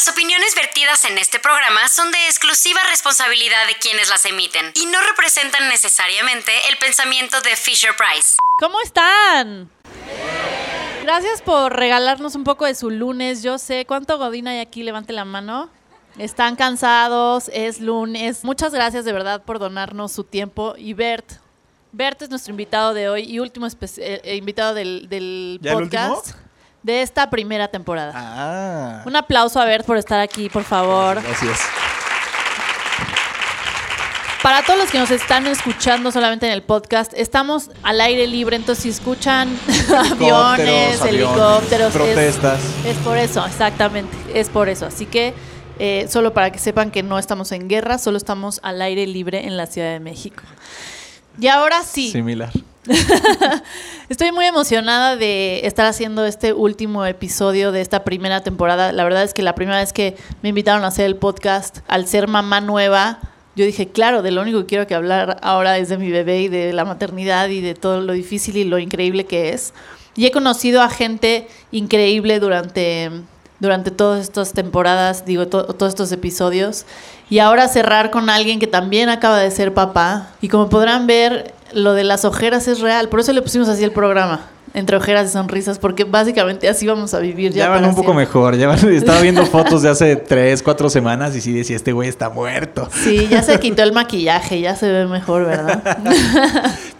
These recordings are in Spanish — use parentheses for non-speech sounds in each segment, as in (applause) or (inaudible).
Las opiniones vertidas en este programa son de exclusiva responsabilidad de quienes las emiten y no representan necesariamente el pensamiento de Fisher Price. ¿Cómo están? Gracias por regalarnos un poco de su lunes. Yo sé cuánto Godín hay aquí, levante la mano. Están cansados, es lunes. Muchas gracias de verdad por donarnos su tiempo. Y Bert, Bert es nuestro invitado de hoy y último espe- eh, invitado del, del ¿Ya el podcast último? De esta primera temporada. Ah. Un aplauso a Bert por estar aquí, por favor. Gracias. Para todos los que nos están escuchando solamente en el podcast, estamos al aire libre, entonces si escuchan (laughs) aviones, aviones, helicópteros, es- protestas. Es, por eso, exactamente, es por eso. Así que eh, solo para que sepan que no estamos en guerra, solo estamos al aire libre en la Ciudad de México. Y ahora sí, Similar. (laughs) Estoy muy emocionada de estar haciendo este último episodio de esta primera temporada. La verdad es que la primera vez que me invitaron a hacer el podcast, al ser mamá nueva, yo dije, claro, de lo único que quiero que hablar ahora es de mi bebé y de la maternidad y de todo lo difícil y lo increíble que es. Y he conocido a gente increíble durante, durante todas estas temporadas, digo, to- todos estos episodios. Y ahora cerrar con alguien que también acaba de ser papá. Y como podrán ver, lo de las ojeras es real. Por eso le pusimos así el programa. Entre ojeras y sonrisas, porque básicamente así vamos a vivir ya. Ya, van un poco siempre. mejor. Ya van- (laughs) estaba viendo (laughs) fotos de hace tres, cuatro semanas y sí decía, este güey está muerto. Sí, ya se (laughs) quitó el maquillaje, ya se ve mejor, ¿verdad?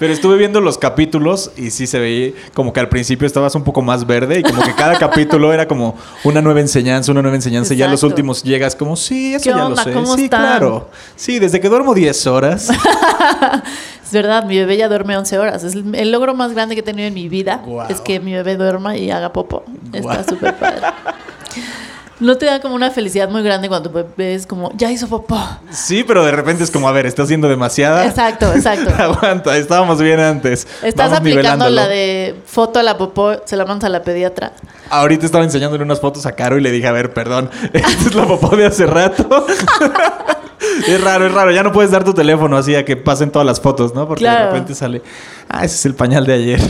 Pero estuve viendo los capítulos y sí se veía como que al principio estabas un poco más verde y como que cada capítulo era como una nueva enseñanza, una nueva enseñanza. Y ya los últimos llegas como, sí, eso ¿Qué ya onda? lo sé. ¿Cómo sí, están? claro. Sí, desde que duermo 10 horas. Es verdad, mi bebé ya duerme 11 horas. Es el, el logro más grande que he tenido en mi vida. Es que mi bebé duerma y haga popo. Está súper padre. ¿No te da como una felicidad muy grande cuando tu bebé es como, ya hizo popó? Sí, pero de repente es como, a ver, estás haciendo demasiada. Exacto, exacto. (laughs) Aguanta, estábamos bien antes. Estás Vamos aplicando la de foto a la popó, se la mandas a la pediatra. Ahorita estaba enseñándole unas fotos a Caro y le dije, a ver, perdón, (laughs) esta es la popó de hace rato. (laughs) es raro, es raro. Ya no puedes dar tu teléfono así a que pasen todas las fotos, ¿no? Porque Claro. de repente sale, ah, ese es el pañal de ayer.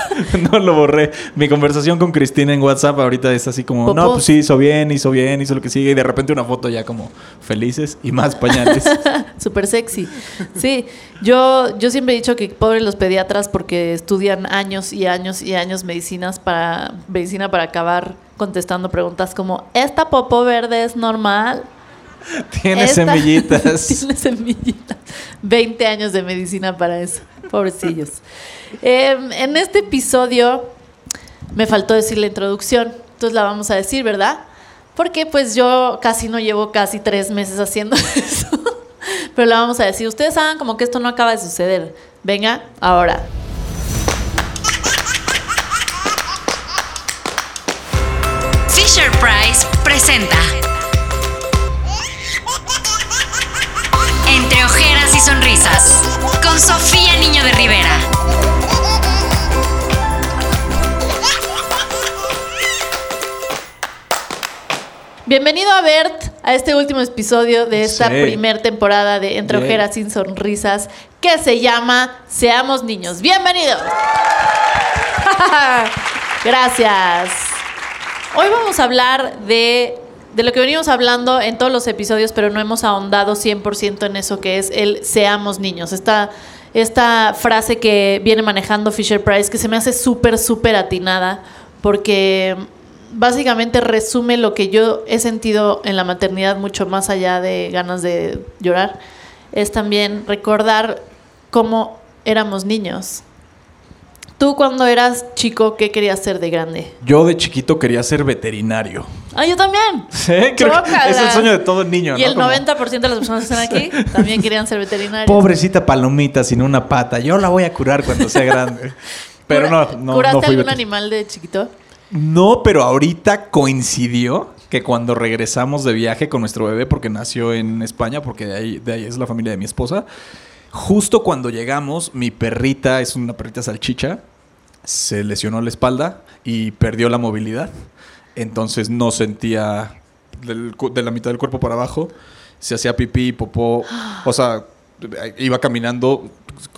(laughs) no lo borré. Mi conversación con Cristina en WhatsApp ahorita es así como, no, pues sí, hizo bien, hizo bien, hizo lo que sigue. Y de repente una foto ya como felices y más pañales. (laughs) Súper sexy. Sí, yo, yo siempre he dicho que pobres los pediatras porque estudian años y años y años medicinas para, medicina para acabar contestando preguntas como, ¿esta popó verde es normal? (laughs) Tiene Esta- semillitas. (laughs) Tiene semillitas. 20 años de medicina para eso. Pobrecillos. Eh, en este episodio me faltó decir la introducción. Entonces la vamos a decir, ¿verdad? Porque pues yo casi no llevo casi tres meses haciendo (laughs) eso. Pero la vamos a decir. Ustedes saben como que esto no acaba de suceder. Venga, ahora. Fisher Price presenta con Sofía Niño de Rivera. Bienvenido a Bert a este último episodio de esta Sí. primer temporada de Entre Bien. Ojeras sin Sonrisas que se llama Seamos Niños. Bienvenidos. (laughs) Gracias. Hoy vamos a hablar de, de lo que venimos hablando en todos los episodios, pero no hemos ahondado 100% en eso que es el seamos niños. Esta, esta frase que viene manejando Fisher Price, que se me hace súper, súper atinada, porque básicamente resume lo que yo he sentido en la maternidad mucho más allá de ganas de llorar. Es también recordar cómo éramos niños. Tú cuando eras chico, ¿qué querías ser de grande? Yo de chiquito quería ser veterinario. Ah, yo también. Sí, creo que es el sueño de todo niño, Y ¿no? el Como, 90% de las personas que están aquí (laughs) también querían ser veterinarios. Pobrecita palomita sin una pata. Yo la voy a curar cuando sea grande. (laughs) Pero no, no, ¿Curaste no fui algún animal de chiquito? No, pero ahorita coincidió que cuando regresamos de viaje con nuestro bebé, porque nació en España, porque de ahí, de ahí es la familia de mi esposa, justo cuando llegamos, mi perrita, es una perrita salchicha, se lesionó la espalda y perdió la movilidad. Entonces no sentía del de la mitad del cuerpo para abajo, se hacía pipí, popó, o sea, iba caminando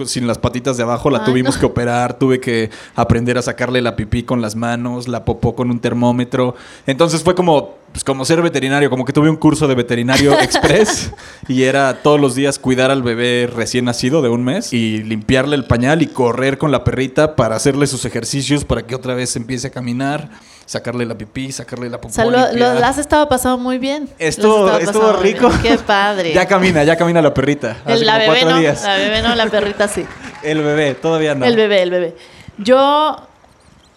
sin las patitas de abajo, la Ay, tuvimos no. que operar, tuve que aprender a sacarle la pipí con las manos, la popó con un termómetro. Entonces fue como pues como ser veterinario, como que tuve un curso de veterinario (laughs) express y era todos los días cuidar al bebé recién nacido de un mes y limpiarle el pañal y correr con la perrita para hacerle sus ejercicios para que otra vez empiece a caminar, sacarle la pipí, sacarle la O popó. sea, lo, lo limpiar. has estado pasando muy bien. Estuvo, estuvo rico. Qué padre. (laughs) ya camina, ya camina la perrita. El- la bebé no, días. la bebé no, la perrita sí. (laughs) El bebé, todavía no. El bebé, el bebé. Yo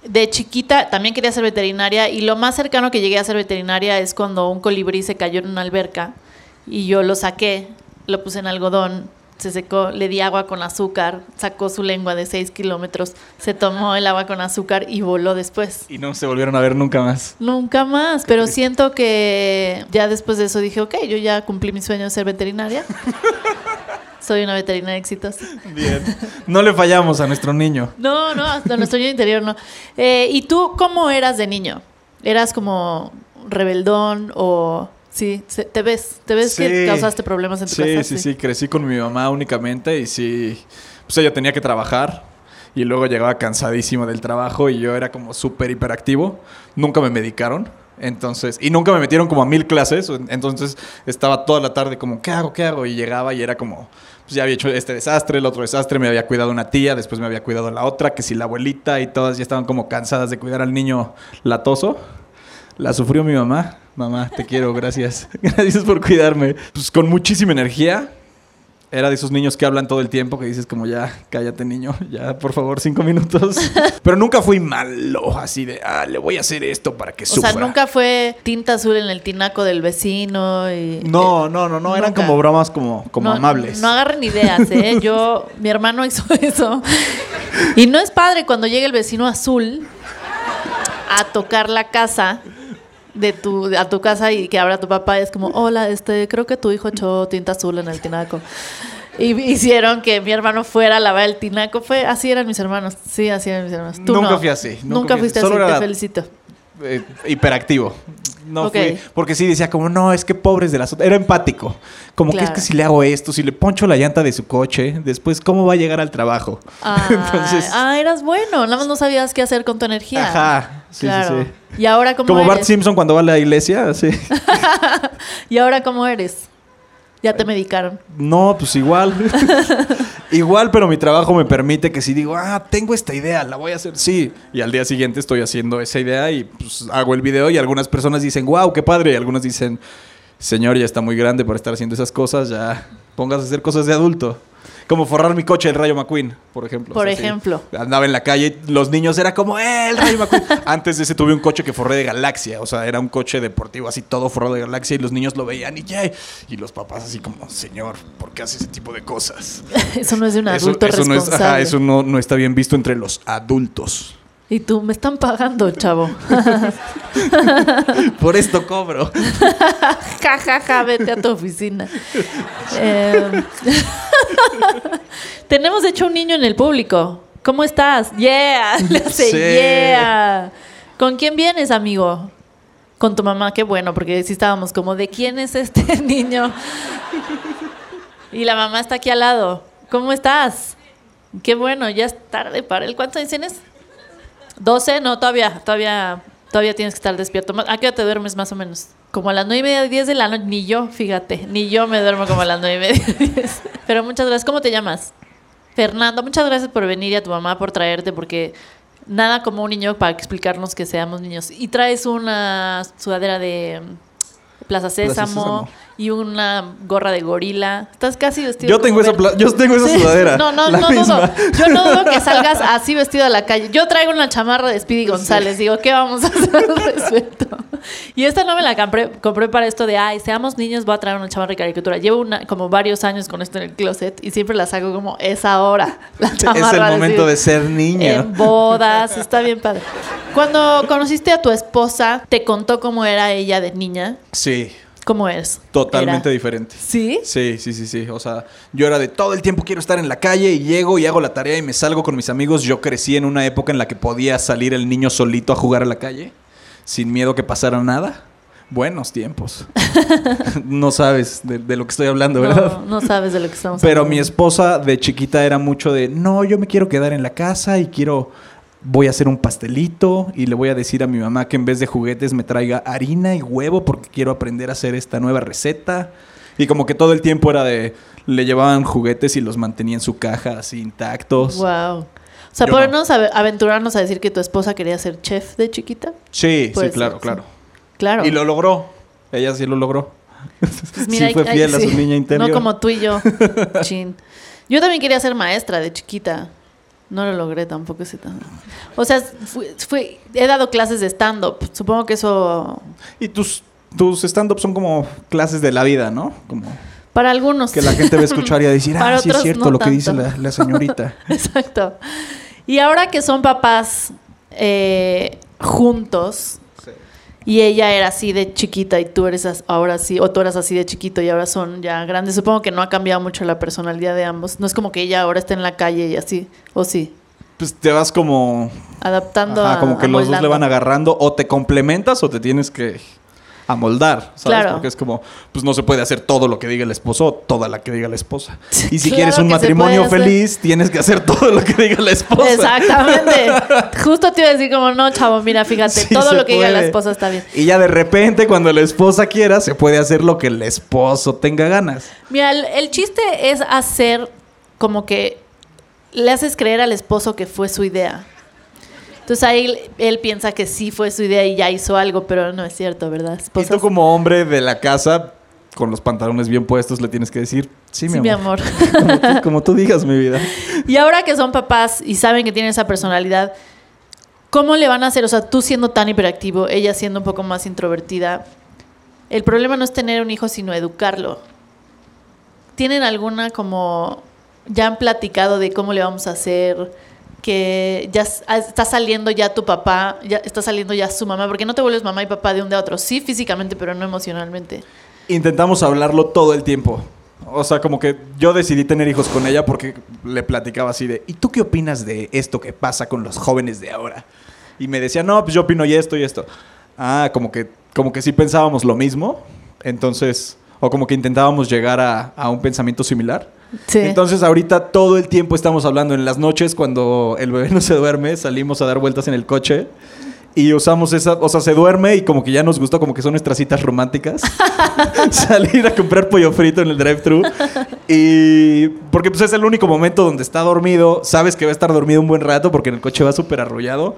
de chiquita también quería ser veterinaria y lo más cercano que llegué a ser veterinaria es cuando un colibrí se cayó en una alberca y yo lo saqué, lo puse en algodón, se secó, le di agua con azúcar, sacó su lengua de 6 kilómetros, se tomó el agua con azúcar y voló después. Y no se volvieron a ver nunca más. Nunca más, pero siento que ya después de eso dije, ok, yo ya cumplí mi sueño de ser veterinaria. (laughs) Soy una veterinaria exitosa. (laughs) Bien. No le fallamos a nuestro niño. No, no, hasta nuestro niño interior no. Eh, ¿Y tú cómo eras de niño? ¿Eras como rebeldón o...? Sí, te ves, te ves que Sí. causaste problemas en tu Sí, casa. sí, sí, crecí con mi mamá únicamente y sí, pues ella tenía que trabajar y luego llegaba cansadísima del trabajo y yo era como súper hiperactivo. Nunca me medicaron. Entonces, y nunca me metieron como a mil clases, entonces estaba toda la tarde como, ¿qué hago? ¿Qué hago? Y llegaba y era como, pues ya había hecho este desastre, el otro desastre, me había cuidado una tía, después me había cuidado la otra, que si la abuelita y todas ya estaban como cansadas de cuidar al niño latoso. La sufrió mi mamá. Mamá, te quiero, gracias. (laughs) Gracias por cuidarme. Pues con muchísima energía. Era de esos niños que hablan todo el tiempo, que dices como ya, cállate niño, (laughs) ya por favor, cinco minutos. (laughs) Pero nunca fui malo, así de, ah, le voy a hacer esto para que O sufra. sea, nunca fue tinta azul en el tinaco del vecino y... No, no, no, no, eran como bromas como, como no, amables. No agarren ideas, ¿eh? (laughs) Yo, mi hermano hizo eso. Y no es padre cuando llega el vecino azul a tocar la casa de tu, a tu casa y que abra tu papá. Es como, hola, este, creo que tu hijo echó tinta azul en el tinaco. Y hicieron que mi hermano fuera a lavar el tinaco. Fue, así eran mis hermanos. Sí, así eran mis hermanos. Tú Nunca no. fui así, nunca Nunca, fui fuiste así. Solo te felicito. Eh, hiperactivo. No fui. Porque sí decía como, no, es que pobres de las otras. Era empático. Como que es que si le hago esto, si le poncho la llanta de su coche, después, ¿cómo va a llegar al trabajo? Ah, (laughs) Entonces- ah, eras bueno. Nada más no sabías qué hacer con tu energía. Ajá. Sí, sí, claro. sí. Y ahora cómo Como Bart? Simpson cuando va a la iglesia, así. (laughs) ¿Y ahora cómo eres? Ya te medicaron. No, pues igual. (laughs) igual, pero mi trabajo me permite que si digo, ah, tengo esta idea, la voy a hacer, sí. Y al día siguiente estoy haciendo esa idea y pues hago el video y algunas personas dicen, wow, qué padre. Y algunas dicen, señor, ya está muy grande para estar haciendo esas cosas, ya pongas a hacer cosas de adulto. Como forrar mi coche el Rayo McQueen, por ejemplo. Por ejemplo. Andaba en la calle, los niños era como, ¡eh, el Rayo McQueen! (laughs) Antes de ese tuve un coche que forré de galaxia, o sea, era un coche deportivo así todo forrado de galaxia y los niños lo veían y ya. Y los papás así como, señor, ¿por qué hace ese tipo de cosas? (laughs) Eso no es de un Eso, adulto eso no es, responsable. ajá, eso no, no está bien visto entre los adultos. Y tú, me están pagando, chavo. (laughs) Por esto cobro. (laughs) ja, ja, ja, vete a tu oficina. Eh, (laughs) tenemos, de hecho, un niño en el público. ¿Cómo estás? Yeah, le hace Sí. yeah. ¿Con quién vienes, amigo? Con tu mamá, qué bueno, porque sí estábamos como, ¿de quién es este niño? Y la mamá está aquí al lado. ¿Cómo estás? Qué bueno, ya es tarde para él. ¿Cuántos años tienes? ¿12? No, todavía, todavía, todavía tienes que estar despierto. ¿A qué hora te duermes más o menos? Como a las nueve y media, 10 de la noche. Ni yo, fíjate, ni yo me duermo como a las nueve y media, (laughs) 10. Pero muchas gracias. ¿Cómo te llamas? Fernando, muchas gracias por venir y a tu mamá por traerte, porque nada como un niño para explicarnos que seamos niños. Y traes una sudadera de mm, Plaza Sésamo, Sésamo. Y una gorra de gorila. Estás casi vestido. Yo tengo esa, yo tengo esa Sí. sudadera. No, no, no misma. dudo. Yo no dudo que (laughs) salgas así vestido a la calle. Yo traigo una chamarra de Speedy González. Digo, ¿qué vamos a hacer al respecto? Y esta no me la compré, compré para esto de, ay, seamos niños, voy a traer una chamarra de caricatura. Llevo una, como varios años con esto en el closet y siempre la saco como, es ahora. (laughs) La chamarra Es el momento de ser niño. En bodas, está bien padre. Cuando conociste a tu esposa, ¿te contó cómo era ella de niña? Sí, ¿Cómo es? totalmente Era- diferente. ¿Sí? Sí, sí, sí, sí. O sea, yo era de todo el tiempo quiero estar en la calle y llego y hago la tarea y me salgo con mis amigos. Yo crecí en una época en la que podía salir el niño solito a jugar a la calle sin miedo que pasara nada. Buenos tiempos. (laughs) no sabes de, de lo que estoy hablando, ¿verdad? No, no sabes de lo que estamos Pero hablando. mi esposa de chiquita era mucho de, no, yo me quiero quedar en la casa y quiero voy a hacer un pastelito y le voy a decir a mi mamá que en vez de juguetes me traiga harina y huevo porque quiero aprender a hacer esta nueva receta. Y como que todo el tiempo era de, le llevaban juguetes y los mantenía en su caja así intactos. Wow. O sea, ¿podemos ave- aventurarnos a decir que tu esposa quería ser chef de chiquita? Sí, sí, claro, ser, claro. Claro. Y lo logró. Ella sí lo logró. Pues (laughs) sí fue fiel a sí. su niña interior. No como tú y yo. (laughs) Chin. Yo también quería ser maestra de chiquita. No lo logré tampoco ese tan- O sea, fui- fui- he dado clases de stand-up. Supongo que eso Y tus, tus stand-ups son como clases de la vida, ¿no? Como para algunos. que la gente va a escuchar y a decir, (laughs) Para ah, sí es cierto no lo que dice tanto. la, la señorita. (laughs) Exacto. Y ahora que son papás eh, juntos y ella era así de chiquita y tú eres ahora así, o tú eras así de chiquito y ahora son ya grandes, supongo que no ha cambiado mucho la personalidad de ambos. No es como que ella ahora está en la calle y así, o sí, Pues te vas como... adaptando Ajá, a. como que los dos le van agarrando o te complementas o te tienes que amoldar, ¿sabes? Claro. Porque es como, pues no se puede hacer todo lo que diga el esposo toda la que diga la esposa. Y si Claro quieres un matrimonio feliz, tienes que hacer todo lo que diga la esposa. Exactamente. (laughs) Justo te iba a decir como, no, chavo, mira, fíjate, Sí todo lo que diga la esposa está bien. Y ya de repente, cuando la esposa quiera, se puede hacer lo que el esposo tenga ganas. Mira, el, el chiste es hacer como que le haces creer al esposo que fue su idea. Entonces ahí él, él piensa que sí fue su idea y ya hizo algo, pero no es cierto, ¿verdad? Y Esposas- tú como hombre de la casa, con los pantalones bien puestos, le tienes que decir, sí, mi Sí, amor. mi amor. (laughs) Como, tú, como tú digas, mi vida. (laughs) y ahora que son papás y saben que tienen esa personalidad, ¿cómo le van a hacer? O sea, tú siendo tan hiperactivo, ella siendo un poco más introvertida, el problema no es tener un hijo, sino educarlo. ¿Tienen alguna como... ya han platicado de cómo le vamos a hacer? Que ya ah, está saliendo ya tu papá, ya está saliendo ya su mamá, porque no te vuelves mamá y papá de un día a otro, sí físicamente, pero no emocionalmente. Intentamos hablarlo todo el tiempo. O sea, como que yo decidí tener hijos con ella porque le platicaba así de, ¿y tú qué opinas de esto que pasa con los jóvenes de ahora? Y me decía, no, pues yo opino y esto y esto. Ah, como que, como que sí pensábamos lo mismo. Entonces, o como que intentábamos llegar a, a un pensamiento similar. Sí. Entonces ahorita todo el tiempo estamos hablando. En las noches cuando el bebé no se duerme, salimos a dar vueltas en el coche y usamos esa, o sea, se duerme y como que ya nos gustó, como que son nuestras citas románticas. (laughs) Salir a comprar pollo frito en el drive-thru. Y porque pues es el único momento donde está dormido, sabes que va a estar dormido un buen rato porque en el coche va súper arrollado.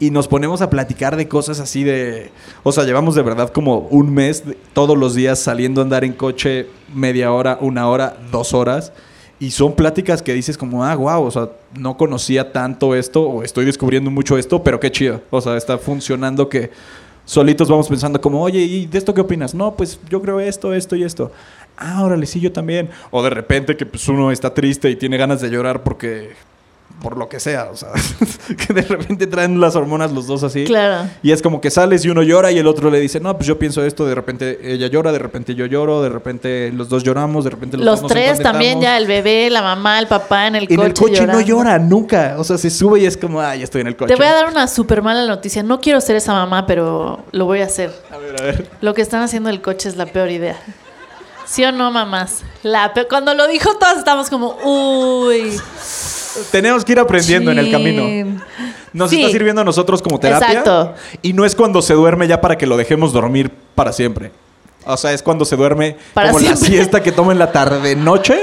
Y nos ponemos a platicar de cosas así de... O sea, llevamos de verdad como un mes todos los días saliendo a andar en coche media hora, una hora, dos horas. Y son pláticas que dices como, ah, wow, o sea, no conocía tanto esto o estoy descubriendo mucho esto, pero qué chido. O sea, está funcionando que solitos vamos pensando como, oye, ¿y de esto qué opinas? No, pues yo creo esto, esto y esto. Ah, órale, sí, yo también. O de repente que pues uno está triste y tiene ganas de llorar porque, por lo que sea, o sea, (laughs) que de repente traen las hormonas los dos así. Claro. Y es como que sales y uno llora y el otro le dice, no, pues yo pienso esto, de repente ella llora, de repente yo lloro, de repente los dos lloramos, de repente los, Los dos nos tres también, ya el bebé, la mamá, el papá en el En coche. el coche no llora nunca. O sea, se sube y es como, ah, ya estoy en el coche. Te voy a dar una súper mala noticia. No quiero ser esa mamá, pero lo voy a hacer. A ver, a ver. Lo que están haciendo en el coche es la peor idea. ¿Sí o no, mamás? La pe- Cuando lo dijo, todas estamos como, uy. Tenemos que ir aprendiendo en el camino. Nos Sí. está sirviendo a nosotros como terapia. Exacto. Y no es cuando se duerme ya para que lo dejemos dormir para siempre. O sea, es cuando se duerme Para como siempre. la siesta que toma en la tarde noche.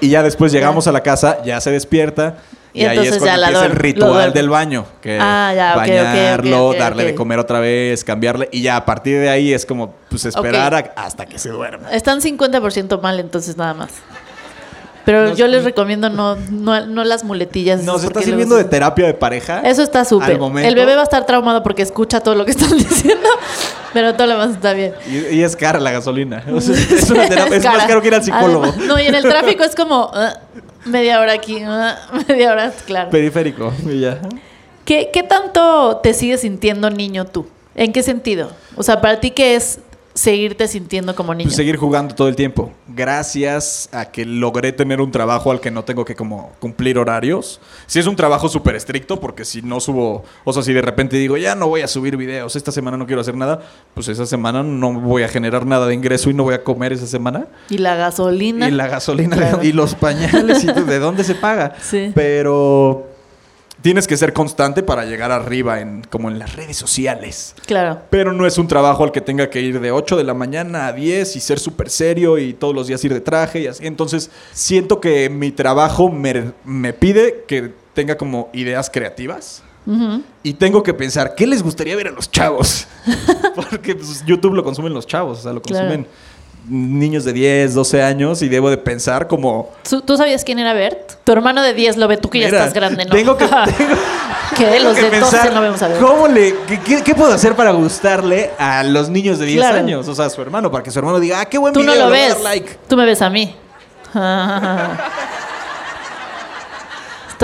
Y ya después llegamos a la casa, ya se despierta. Y, Y ahí es cuando ya empieza el ritual del baño. Que Ah, ya, bañarlo, darle de comer otra vez, cambiarle. Y ya a partir de ahí es como pues esperar a- hasta que se duerma. Están 50% mal, entonces nada más. Pero Nos- yo les recomiendo no, no, no las muletillas. Nos está sirviendo de terapia de pareja. Eso está súper. El bebé va a estar traumado porque escucha todo lo que están (laughs) diciendo, pero todo lo demás está bien. Y, y es cara la gasolina. O sea, (laughs) es, una terapia- es más caro que ir al psicólogo. Además- no, y en el tráfico es como ah, media hora aquí, ah, (laughs) media hora, claro. Periférico. Y ya. ¿Qué, ¿Qué tanto te sigues sintiendo niño tú? ¿En qué sentido? O sea, para ti, ¿qué es seguirte sintiendo como niño? Pues seguir jugando todo el tiempo. Gracias a que logré tener un trabajo al que no tengo que como cumplir horarios. Si es un trabajo súper estricto, porque si no subo, o sea, si de repente digo, ya no voy a subir videos, esta semana no quiero hacer nada, pues esa semana no voy a generar nada de ingreso y no voy a comer esa semana. Y la gasolina. Y la gasolina Claro. y los pañales y de dónde se paga. Sí. Pero tienes que ser constante para llegar arriba en como en las redes sociales. Claro. Pero no es un trabajo al que tenga que ir de 8 de la mañana a 10 y ser súper serio y todos los días ir de traje y así. Entonces, siento que mi trabajo me, me pide que tenga como ideas creativas. Y tengo que pensar, ¿qué les gustaría ver a los chavos? (laughs) Porque pues, YouTube lo consumen los chavos, o sea, lo Claro. Niños de 10, 12 años y debo de pensar como... ¿Tú, sabías quién era Bert? Tu hermano de 10 lo ve, tú que ya Mira, estás grande, ¿no? Tengo que, (laughs) tengo- que tengo los que de 12 pensar no vemos a Bert. ¿Cómo le, qué, qué- puedo hacer para gustarle a los niños de 10 Claro. años? O sea, a su hermano, para que su hermano diga, ah, qué buen Tú no video, lo le voy a ves. like. Tú me ves a mí. (laughs) (laughs)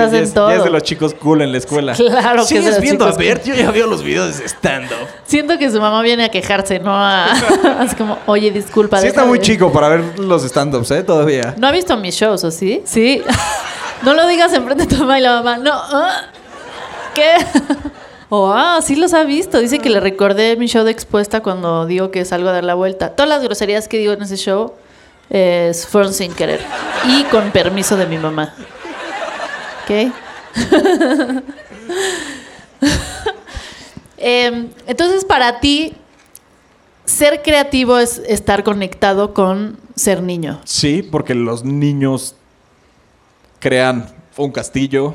Estás Ya en es- todo. Ya es de los chicos cool en la escuela. Claro que es de ¿Sigues los viendo a Bert? Yo ya veo los videos de stand-up. Siento que su mamá viene a quejarse, no a. (laughs) es como, oye, disculpa. Sí está muy de- chico para ver los stand-ups, ¿eh? Todavía. ¿No ha visto mis shows, o sí? Sí. (laughs) no lo digas enfrente de tu mamá y la mamá. No. ah. ¿Qué? (laughs) Oh, ah, sí los ha visto. Dice que le recordé mi show de expuesta cuando digo que salgo a dar la vuelta. Todas las groserías que digo en ese show eh, fueron sin querer. Y con permiso de mi mamá. ¿Ok? (laughs) Em, entonces, para ti, ser creativo es estar conectado con ser niño. Sí, porque los niños crean un castillo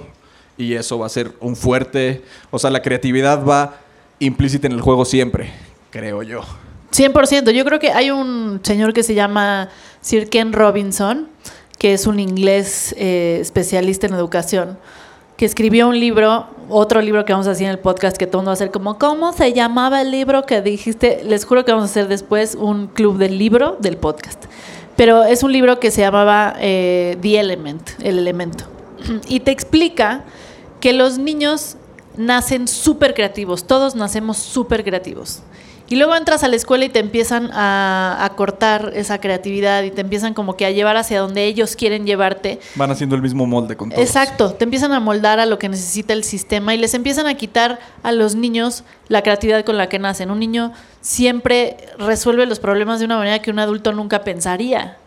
y eso va a ser un fuerte. O sea, la creatividad va implícita en el juego siempre, creo yo. 100%. Yo creo que hay un señor que se llama Sir Ken Robinson, que es un inglés eh, especialista en educación, que escribió un libro, otro libro que vamos a hacer en el podcast, que todo mundo va a hacer como, ¿cómo se llamaba el libro que dijiste? Les juro que vamos a hacer después un club del libro del podcast. Pero es un libro que se llamaba eh, The Element, el elemento. (clears throat) Y te explica que los niños nacen súper creativos, todos nacemos súper creativos. Y luego entras a la escuela y te empiezan a, a cortar esa creatividad y te empiezan como que a llevar hacia donde ellos quieren llevarte. Van haciendo el mismo molde con todos. Exacto, te empiezan a moldar a lo que necesita el sistema y les empiezan a quitar a los niños la creatividad con la que nacen. Un niño siempre resuelve los problemas de una manera que un adulto nunca pensaría.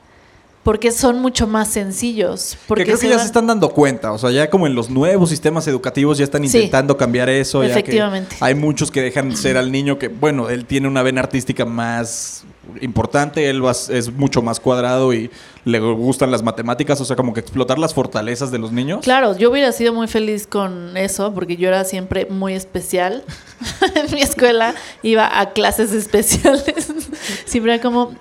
Porque son mucho más sencillos. Porque que creo que se ya van- se están dando cuenta, o sea, ya como en los nuevos sistemas educativos ya están Sí. intentando cambiar eso. ya que Efectivamente. hay muchos que dejan ser al niño que, bueno, él tiene una vena artística más importante, él va- es mucho más cuadrado y le gustan las matemáticas, o sea, como que explotar las fortalezas de los niños. Claro, yo hubiera sido muy feliz con eso porque yo era siempre muy especial. (laughs) en mi escuela iba a clases especiales. (laughs) siempre era como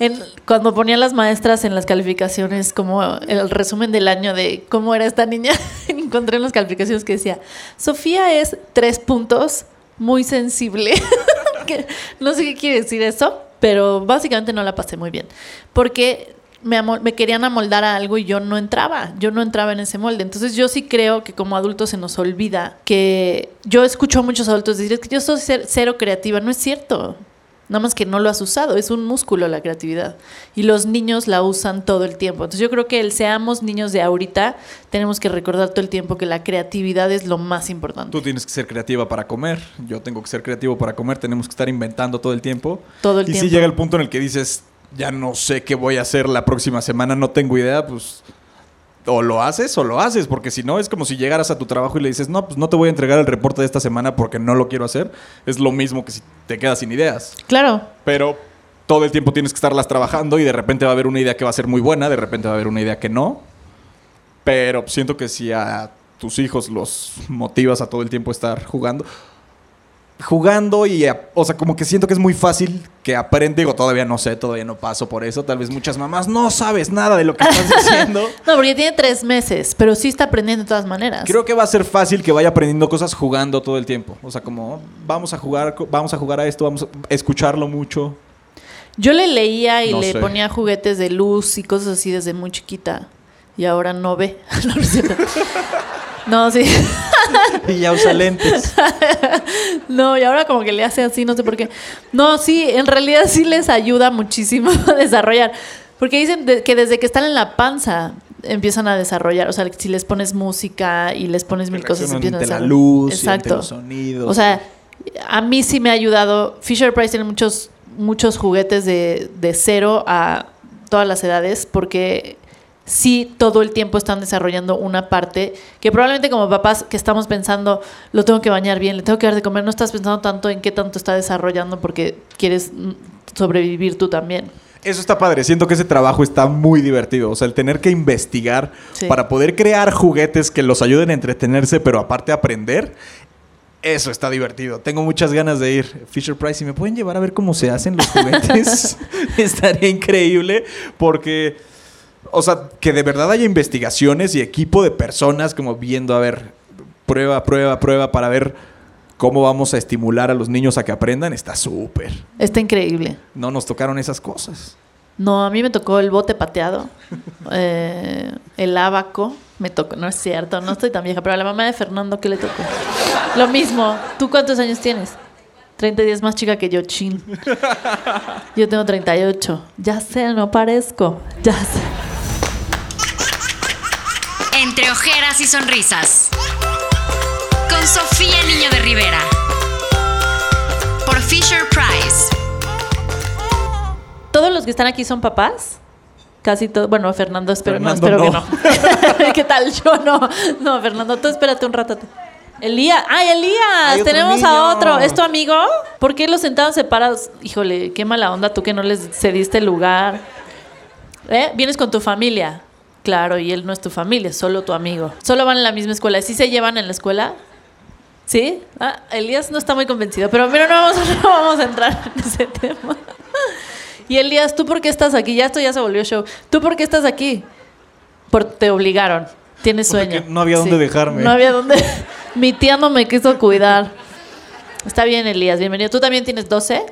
en- cuando ponían las maestras en las calificaciones como el resumen del año de cómo era esta niña, (laughs) encontré en las calificaciones que decía, Sofía es tres puntos, muy sensible. (laughs) No sé qué quiere decir eso, pero básicamente no la pasé muy bien. Porque me, me querían amoldar a algo y yo no entraba, yo no entraba en ese molde. Entonces yo sí creo que como adultos se nos olvida que yo escucho a muchos adultos decir, que yo soy cer- cero creativa, no es cierto. Nada más que no lo has usado, es un músculo la creatividad. Y los niños la usan todo el tiempo. Entonces yo creo que el seamos niños de ahorita, tenemos que recordar todo el tiempo que la creatividad es lo más importante. Tú tienes que ser creativa para comer, yo tengo que ser creativo para comer, tenemos que estar inventando todo el tiempo. Todo el y tiempo. si llega el punto en el que dices, ya no sé qué voy a hacer la próxima semana, no tengo idea, pues o lo haces o lo haces, porque si no es como si llegaras a tu trabajo y le dices, no, pues no te voy a entregar el reporte de esta semana porque no lo quiero hacer. Es lo mismo que si te quedas sin ideas. Claro, Pero todo el tiempo tienes que estarlas trabajando y de repente va a haber una idea que va a ser muy buena, de repente va a haber una idea que no. Pero siento que si a tus hijos los motivas a todo el tiempo estar jugando, jugando y, a- o sea, como que siento que es muy fácil que aprenda, digo, todavía no sé, todavía no paso por eso, tal vez muchas mamás no sabes nada de lo que estás (laughs) diciendo. No, porque tiene tres meses, pero sí está aprendiendo de todas maneras. Creo que va a ser fácil que vaya aprendiendo cosas jugando todo el tiempo. O sea, como vamos a jugar, vamos a jugar a esto, vamos a escucharlo mucho. Yo le leía y No le sé. ponía juguetes de luz y cosas así desde muy chiquita. Y ahora no ve. (laughs) no, no. No, sí. (laughs) Y ya usa lentes. (laughs) No, y ahora como que le hace así, no sé por qué. No, sí, en realidad sí les ayuda muchísimo (laughs) a desarrollar. Porque dicen de- que desde que están en la panza empiezan a desarrollar. O sea, si les pones música y les pones mil cosas, empiezan a ante la desarrollar. luz y ante Exacto. los sonidos. O sea, a mí sí me ha ayudado. Fisher Price tiene muchos, muchos juguetes de, de cero a todas las edades porque sí todo el tiempo están desarrollando una parte que probablemente como papás que estamos pensando, lo tengo que bañar bien, le tengo que dar de comer, no estás pensando tanto en qué tanto está desarrollando porque quieres mm, sobrevivir tú también. Eso está padre. Siento que ese trabajo está muy divertido. O sea, el tener que investigar Sí. para poder crear juguetes que los ayuden a entretenerse, pero aparte aprender. Eso está divertido. Tengo muchas ganas de ir. Fisher Price, si me pueden llevar a ver cómo se hacen los juguetes, (laughs) (laughs) estaría increíble. Porque, o sea, que de verdad haya investigaciones y equipo de personas como viendo, a ver, prueba, prueba, prueba para ver cómo vamos a estimular a los niños a que aprendan, está súper. Está increíble. No nos tocaron esas cosas. No, a mí me tocó el bote pateado, (laughs) eh, el abaco, me tocó, no es cierto, no estoy tan vieja, pero a la mamá de Fernando, ¿qué le tocó? Lo mismo, ¿tú cuántos años tienes? 30 días más chica que yo, chin. (laughs) Yo tengo 38. Ya sé, no parezco. Ya sé. Entre ojeras y sonrisas. Con Sofía Niño de Rivera. Por Fisher Price. ¿Todos los que están aquí son papás? Casi todos. Bueno, Fernando, espero, Fernando, no, espero no. que no. (laughs) ¿Qué tal? Yo no. No, Fernando, tú espérate un rato. Elías, ¡ay, Elías! Tenemos niño. a otro. ¿Es tu amigo? ¿Por qué los sentaron separados? Híjole, qué mala onda tú que no les cediste el lugar. ¿Eh? Vienes con tu familia. Claro, y él no es tu familia, es solo tu amigo. Solo van en la misma escuela. ¿Sí se llevan en la escuela? ¿Sí? Ah, Elías no está muy convencido, pero mira, no vamos, (laughs) no vamos a entrar en ese tema. Y Elías, ¿tú por qué estás aquí? Ya esto ya se volvió show. ¿Tú por qué estás aquí? Por, te obligaron. Tienes sueño. no había dónde dejarme. No había dónde. (laughs) Mi tía no me quiso cuidar. Está bien, Elías. Bienvenido. ¿Tú también tienes 12?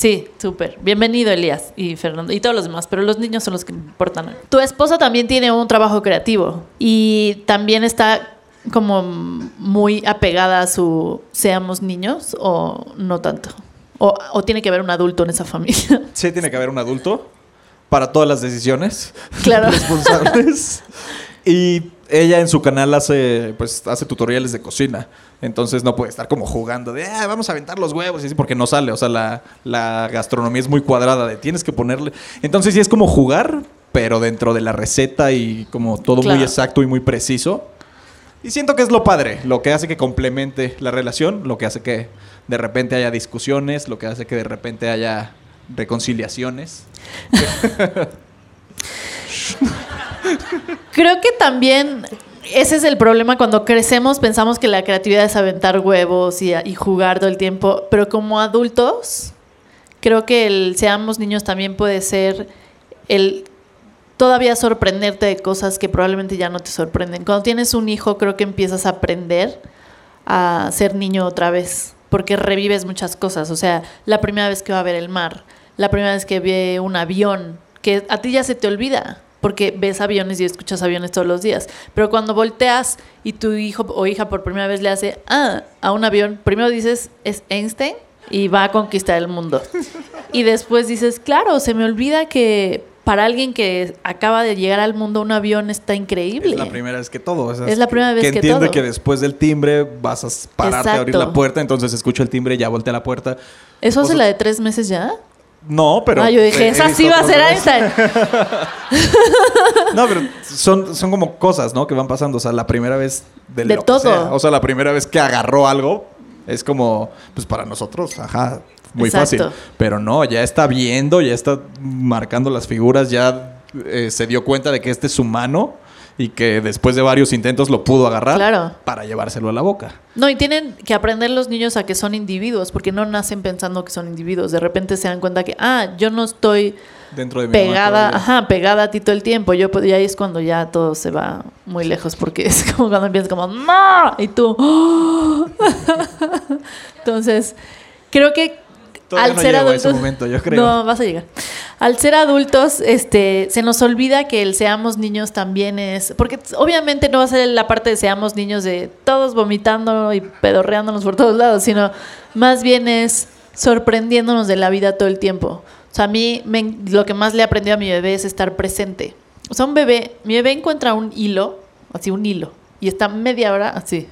Sí, súper. Bienvenido, Elías y Fernando y todos los demás, pero los niños son los que importan. Tu esposa también tiene un trabajo creativo y también está como muy apegada a su seamos niños o no tanto. O, o tiene que haber un adulto en esa familia. (laughs) Sí, tiene que haber un adulto para todas las decisiones Claro. (laughs) responsables. Y ella en su canal hace, pues, hace tutoriales de cocina. Entonces no puede estar como jugando de, "Ah, vamos a aventar los huevos, y así, porque no sale. O sea, la, la gastronomía es muy cuadrada, de tienes que ponerle. Entonces sí es como jugar, pero dentro de la receta y como todo Claro. muy exacto y muy preciso. Y siento que es lo padre, lo que hace que complemente la relación, lo que hace que de repente haya discusiones, lo que hace que de repente haya reconciliaciones. (laughs) Creo que también ese es el problema cuando crecemos, pensamos que la creatividad es aventar huevos y, jugar todo el tiempo, pero como adultos, creo que el seamos niños también puede ser el todavía sorprenderte de cosas que probablemente ya no te sorprenden. Cuando tienes un hijo, creo que empiezas a aprender a ser niño otra vez, porque revives muchas cosas. O sea, la primera vez que va a ver el mar, la primera vez que ve un avión, que a ti ya se te olvida, porque ves aviones y escuchas aviones todos los días. Pero cuando volteas y tu hijo o hija por primera vez le hace, ah, a un avión, primero dices, es Einstein y va a conquistar el mundo. (laughs) Y después dices, claro, se me olvida que para alguien que acaba de llegar al mundo un avión está increíble. Es la primera vez que todo. o sea, Es la primera vez que entiende todo. que después del timbre vas a pararte a abrir la puerta, entonces escucho el timbre, ya volteé a la puerta. ¿Eso hace la de tres meses ya? No, pero. ah, yo dije, esa sí va a ser. Einstein. (laughs) No, pero son, son como cosas, ¿no? Que van pasando. O sea, la primera vez de, De lo que todo. sea. O sea, la primera vez que agarró algo es como, pues para nosotros, ajá, muy Exacto. fácil. Pero no, ya está viendo, ya está marcando las figuras, ya eh, se dio cuenta de que este es su mano y que después de varios intentos lo pudo agarrar Claro. para llevárselo a la boca. No, y tienen que aprender los niños a que son individuos, porque no nacen pensando que son individuos. De repente se dan cuenta que, ah, yo no estoy Dentro de mi mamá pegada, ajá, pegada a ti todo el tiempo. Yo y ahí es cuando ya todo se va muy lejos, porque (laughs) es como cuando empiezas como, ¡No! Y tú, "Oh". (laughs) Entonces, creo que Todavía al no ser llego a adultos. ese momento, yo creo. No, vas a llegar. Al ser adultos, este, se nos olvida que el seamos niños también es. Porque obviamente no va a ser la parte de seamos niños de todos vomitando y pedorreándonos por todos lados, sino más bien es sorprendiéndonos de la vida todo el tiempo. O sea, a mí me- lo que más le he aprendido a mi bebé es estar presente. O sea, un bebé, mi bebé encuentra un hilo, así un hilo, y está media hora así,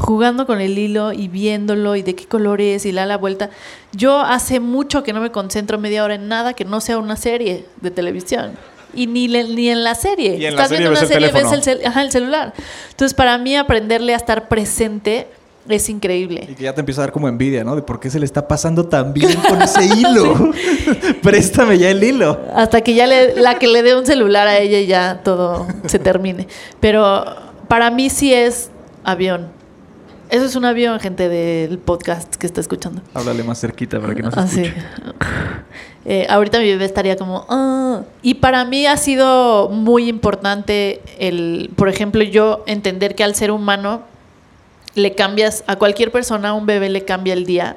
jugando con el hilo y viéndolo y de qué color es y la la vuelta. Yo hace mucho que no me concentro media hora en nada que no sea una serie de televisión. y ni, le- ni en la serie. Y en la Estás serie viendo ves una serie, ves teléfono. el, cel- ajá, el celular. Entonces, para mí, aprenderle a estar presente es Y increíble. que ya te empieza a dar como envidia, ¿no? De por qué se le está pasando tan bien con ese (laughs) hilo. (laughs) Préstame ya el hilo. Hasta que ya le, la que le dé un celular a ella y ya todo se termine. Pero para mí sí es avión. Eso es un avión, gente del podcast que está escuchando. Háblale más cerquita para que no se Ah, sí. escuche. (laughs) Eh, ahorita mi bebé estaría como... "Ah". Y para mí ha sido muy importante el, por ejemplo, yo entender que al ser humano le cambias, a cualquier persona, a un bebé le cambia el día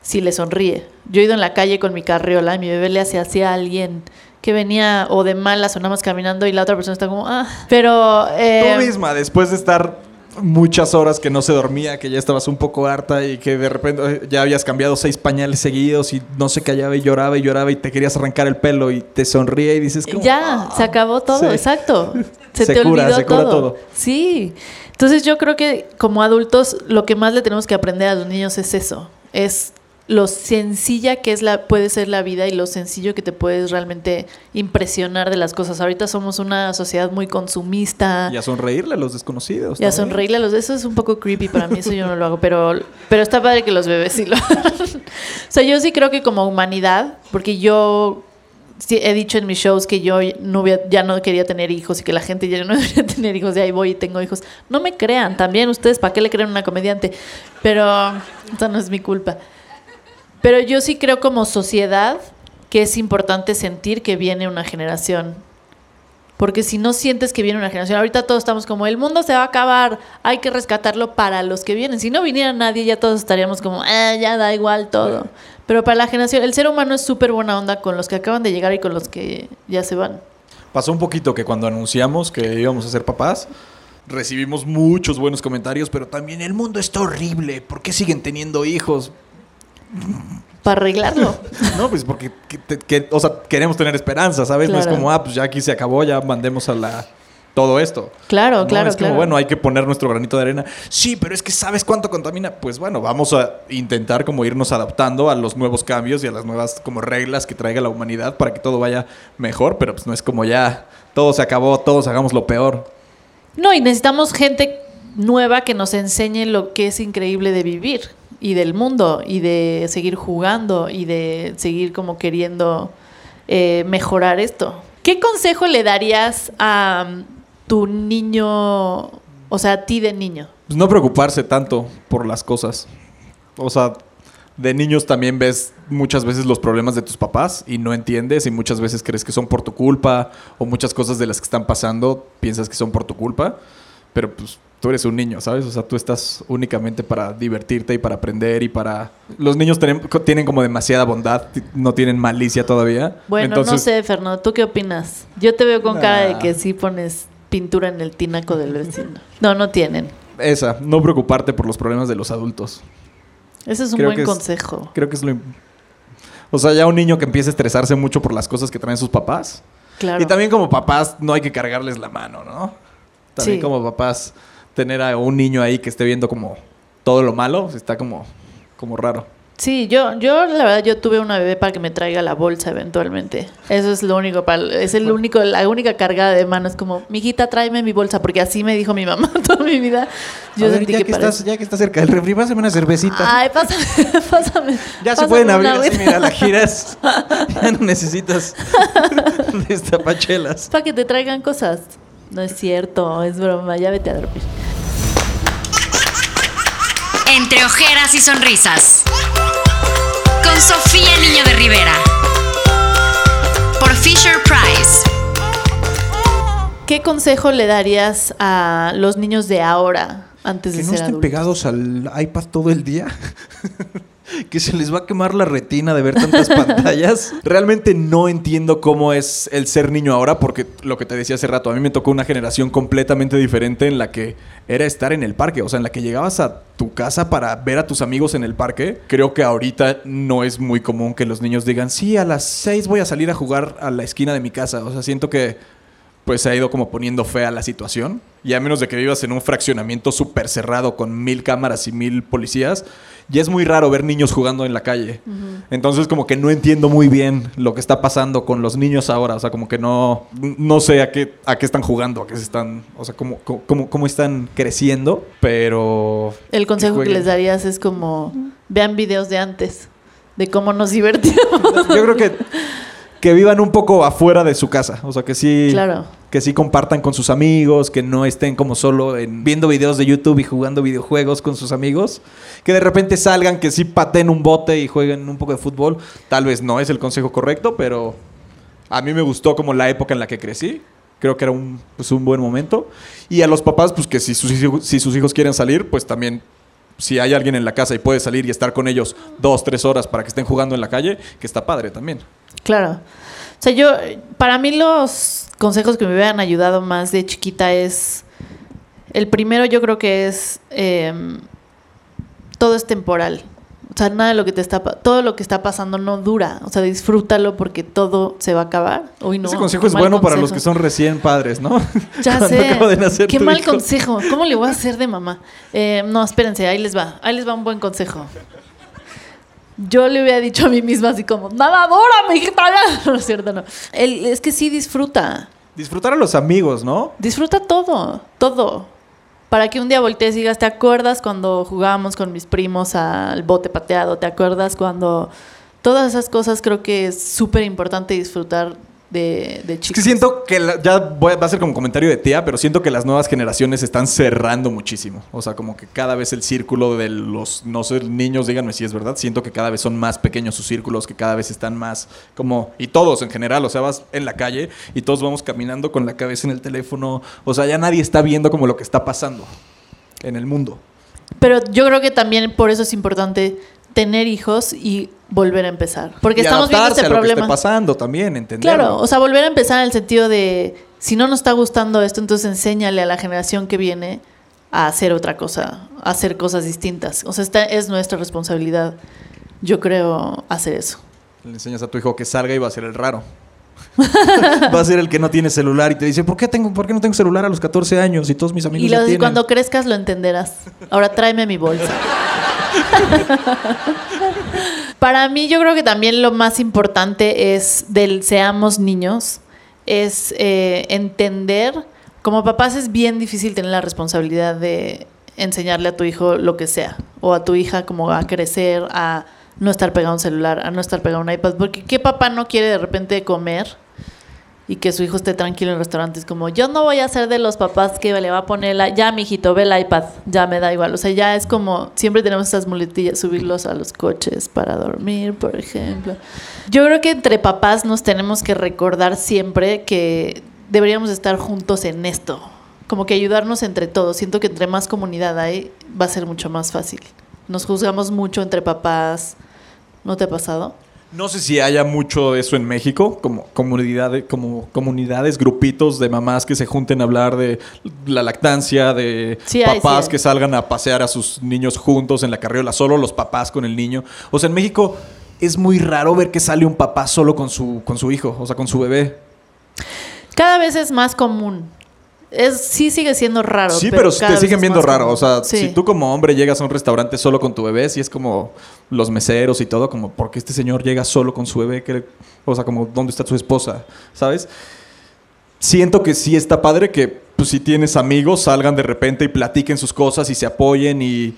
si le sonríe. Yo he ido en la calle con mi carriola y mi bebé le hacía así a alguien que venía o de malas o nada más caminando y la otra persona está como... Ah. Pero... eh, Tú misma, después de estar muchas horas que no se dormía, que ya estabas un poco harta y que de repente eh, ya habías cambiado seis pañales seguidos y no se callaba y lloraba y lloraba y te querías arrancar el pelo y te sonríe y dices como, Ya, "Ah". se acabó todo, Sí. exacto. (laughs) Se, Se te cura, olvidó se cura todo. todo. Sí. Entonces yo creo que como adultos lo que más le tenemos que aprender a los niños es eso. Es lo sencilla que es la puede ser la vida y lo sencillo que te puedes realmente impresionar de las cosas. Ahorita somos una sociedad muy consumista. Y a sonreírle a los desconocidos. Y a sonreírle a los... Eso es un poco creepy para mí, eso yo no lo hago, pero, pero está padre que los bebés sí lo hagan. O sea, yo sí creo que como humanidad, porque yo sí he dicho en mis shows que yo no hubiera- ya no quería tener hijos y que la gente ya no (laughs) debería tener hijos, y ahí voy y tengo hijos. No me crean, también ustedes, ¿para qué le creen a una comediante? Pero esa no es mi culpa. Pero yo sí creo como sociedad que es importante sentir que viene una generación. Porque si no sientes que viene una generación, ahorita todos estamos como, el mundo se va a acabar, hay que rescatarlo para los que vienen. Si no viniera nadie, ya todos estaríamos como, "Ah, ya da igual todo. Pero para la generación, el ser humano es súper buena onda con los que acaban de llegar y con los que ya se van. Pasó un poquito que cuando anunciamos que íbamos a ser papás, recibimos muchos buenos comentarios, pero también el mundo está horrible. ¿Por qué siguen teniendo hijos? Para arreglarlo. (laughs) No, pues porque que- te- que- o sea, queremos tener esperanza, ¿sabes? No es como, ah, pues ya aquí se acabó, ya mandemos a la todo esto. Claro, No, claro, es como, claro. bueno, hay que poner nuestro granito de arena. Sí, pero es que ¿sabes cuánto contamina? Pues bueno, vamos a intentar como irnos adaptando a los nuevos cambios y a las nuevas como reglas que traiga la humanidad para que todo vaya mejor, pero pues no es como ya todo se acabó, todos hagamos lo peor. No, y necesitamos gente nueva que nos enseñe lo que es increíble de vivir y del mundo y de seguir jugando y de seguir como queriendo eh, mejorar esto. ¿Qué consejo le darías a um, tu niño, o sea, a ti de niño? Pues no preocuparse tanto por las cosas. O sea, de niños también ves muchas veces los problemas de tus papás y no entiendes y muchas veces crees que son por tu culpa o muchas cosas de las que están pasando piensas que son por tu culpa, pero pues tú eres un niño, ¿sabes? O sea, tú estás únicamente para divertirte y para aprender y para... Los niños tienen, tienen como demasiada bondad, no tienen malicia todavía. Bueno, no sé, Fernando, ¿tú qué opinas? Yo te veo con cara de que sí pones pintura en el tinaco del vecino. No, no tienen. Esa, no preocuparte por los problemas de los adultos. Ese es un Creo buen es- consejo. Creo que es lo... O sea, ya un niño que empiece a estresarse mucho por las cosas que traen sus papás. Claro. Y también como papás no hay que cargarles la mano, ¿no? También Sí. como papás tener a un niño ahí que esté viendo como todo lo malo, está como, como raro. Sí, yo, yo la verdad yo tuve una bebé para que me traiga la bolsa eventualmente. Eso es lo único para, es el único, la única cargada de mano es como, mijita, tráeme mi bolsa, porque así me dijo mi mamá (laughs) toda mi vida. Yo A ver, sentí ya que, estás, ya que estás cerca del refri, pásame una cervecita. Ay, pásame, (laughs) pásame. ya se pueden abrir así, mira, la giras. (laughs) ya no necesitas destapachelas. Para que te traigan cosas. No es cierto, es broma, ya vete a dormir. Entre ojeras y sonrisas. Con Sofía Niño de Rivera. Por Fisher Price. ¿Qué consejo le darías a los niños de ahora antes de Que no ser estén adultos? pegados al iPad todo el día. Que se les va a quemar la retina de ver tantas (laughs) pantallas. Realmente no entiendo cómo es el ser niño ahora, porque lo que te decía hace rato, a mí me tocó una generación completamente diferente en la que era estar en el parque, o sea, en la que llegabas a tu casa para ver a tus amigos en el parque. Creo que ahorita no es muy común que los niños digan, sí, a las 6 voy a salir a jugar a la esquina de mi casa. O sea, siento que pues se ha ido como poniendo fea la situación. Y a menos de que vivas en un fraccionamiento súper cerrado con mil cámaras y mil policías, ya es muy raro ver niños jugando en la calle. Entonces como que no entiendo muy bien lo que está pasando con los niños ahora. O sea, como que no, no sé a qué, a qué están jugando, a qué se están, o sea, cómo, cómo, cómo están creciendo, pero... El consejo que, les darías es como, vean videos de antes, de cómo nos divertíamos. Yo creo que, que vivan un poco afuera de su casa. O sea, que sí... Claro. Que sí compartan con sus amigos, que no estén como solo en, viendo videos de YouTube y jugando videojuegos con sus amigos, que de repente salgan, que sí paten un bote y jueguen un poco de fútbol. Tal vez no es el consejo correcto, pero a mí me gustó como la época en la que crecí. Creo que era un, pues, un buen momento. Y a los papás, pues que si sus, si sus hijos quieren salir, pues también si hay alguien en la casa y puede salir y estar con ellos dos, tres horas para que estén jugando en la calle, que está padre también. Claro. O sea, yo, para mí los consejos que me hubieran ayudado más de chiquita es, el primero yo creo que es, eh, todo es temporal. O sea, nada de lo que te está, todo lo que está pasando no dura. O sea, disfrútalo porque todo se va a acabar. Uy, no, Ese consejo es bueno para los que son recién padres, ¿no? (laughs) Ya (laughs) sé. Qué mal hijo. consejo. ¿Cómo le voy a hacer de mamá? Eh, no, espérense, ahí les va. Ahí les va un buen consejo. Yo le hubiera dicho a mí misma así como, nadadora, mexicana. (laughs) No es cierto, no. El- es que sí disfruta. Disfrutar a los amigos, ¿no? Disfruta todo, todo. Para que un día voltees y digas, ¿te acuerdas cuando jugábamos con mis primos al bote pateado? ¿Te acuerdas cuando... Todas esas cosas creo que es súper importante disfrutar de, de Es chicos. que siento que la- ya voy va a ser como comentario de tía, pero siento que las nuevas generaciones están cerrando muchísimo. O sea, como que cada vez el círculo de los, no sé, niños, díganme si es verdad, siento que cada vez son más pequeños sus círculos, que cada vez están más como, y todos en general, o sea, vas en la calle y todos vamos caminando con la cabeza en el teléfono. O sea, ya nadie está viendo como lo que está pasando en el mundo. Pero yo creo que también por eso es importante tener hijos y volver a empezar. Porque y estamos viendo este a lo que problema. esté pasando también, entenderlo. Claro, o sea, volver a empezar en el sentido de si no nos está gustando esto, entonces enséñale a la generación que viene a hacer otra cosa, a hacer cosas distintas. O sea, esta es nuestra responsabilidad, yo creo, hacer eso. Le enseñas a tu hijo que salga y va a ser el raro. (laughs) va a ser el que no tiene celular y te dice, ¿por qué, tengo, ¿por qué no tengo celular a los 14 años y todos mis amigos Y ya lo- tienen? cuando crezcas lo entenderás. Ahora tráeme mi bolsa. (laughs) Para mí yo creo que también lo más importante es del seamos niños, es eh, entender, como papás es bien difícil tener la responsabilidad de enseñarle a tu hijo lo que sea, o a tu hija como a crecer, a no estar pegado a un celular, a no estar pegado a un iPad, porque ¿qué papá no quiere de repente comer? Y que su hijo esté tranquilo en restaurantes como yo no voy a ser de los papás que le va a poner la ya mijito ve el iPad ya me da igual. O sea ya es como siempre tenemos estas muletillas subirlos a los coches para dormir por ejemplo. Yo creo que entre papás nos tenemos que recordar siempre que deberíamos estar juntos en esto como que ayudarnos entre todos. Siento que entre más comunidad hay va a ser mucho más fácil. Nos juzgamos mucho entre papás. ¿no te ha pasado? No sé si haya mucho eso en México, como, comunidades, como comunidades, grupitos de mamás que se junten a hablar de la lactancia, de Sí papás sí que salgan a pasear a sus niños juntos en la carriola, solo los papás con el niño. O sea, en México es muy raro ver que sale un papá solo con su, con su hijo, o sea, con su bebé. Cada vez es más común. Es, sí sigue siendo raro. Sí, pero, te siguen viendo raro. O sea, Sí. si tú como hombre llegas a un restaurante solo con tu bebé, sí es como los meseros y todo, como, ¿por qué este señor llega solo con su bebé? ¿Qué le- O sea, como, ¿dónde está su esposa? ¿Sabes? Siento que sí está padre que, pues, si tienes amigos, salgan de repente y platiquen sus cosas y se apoyen y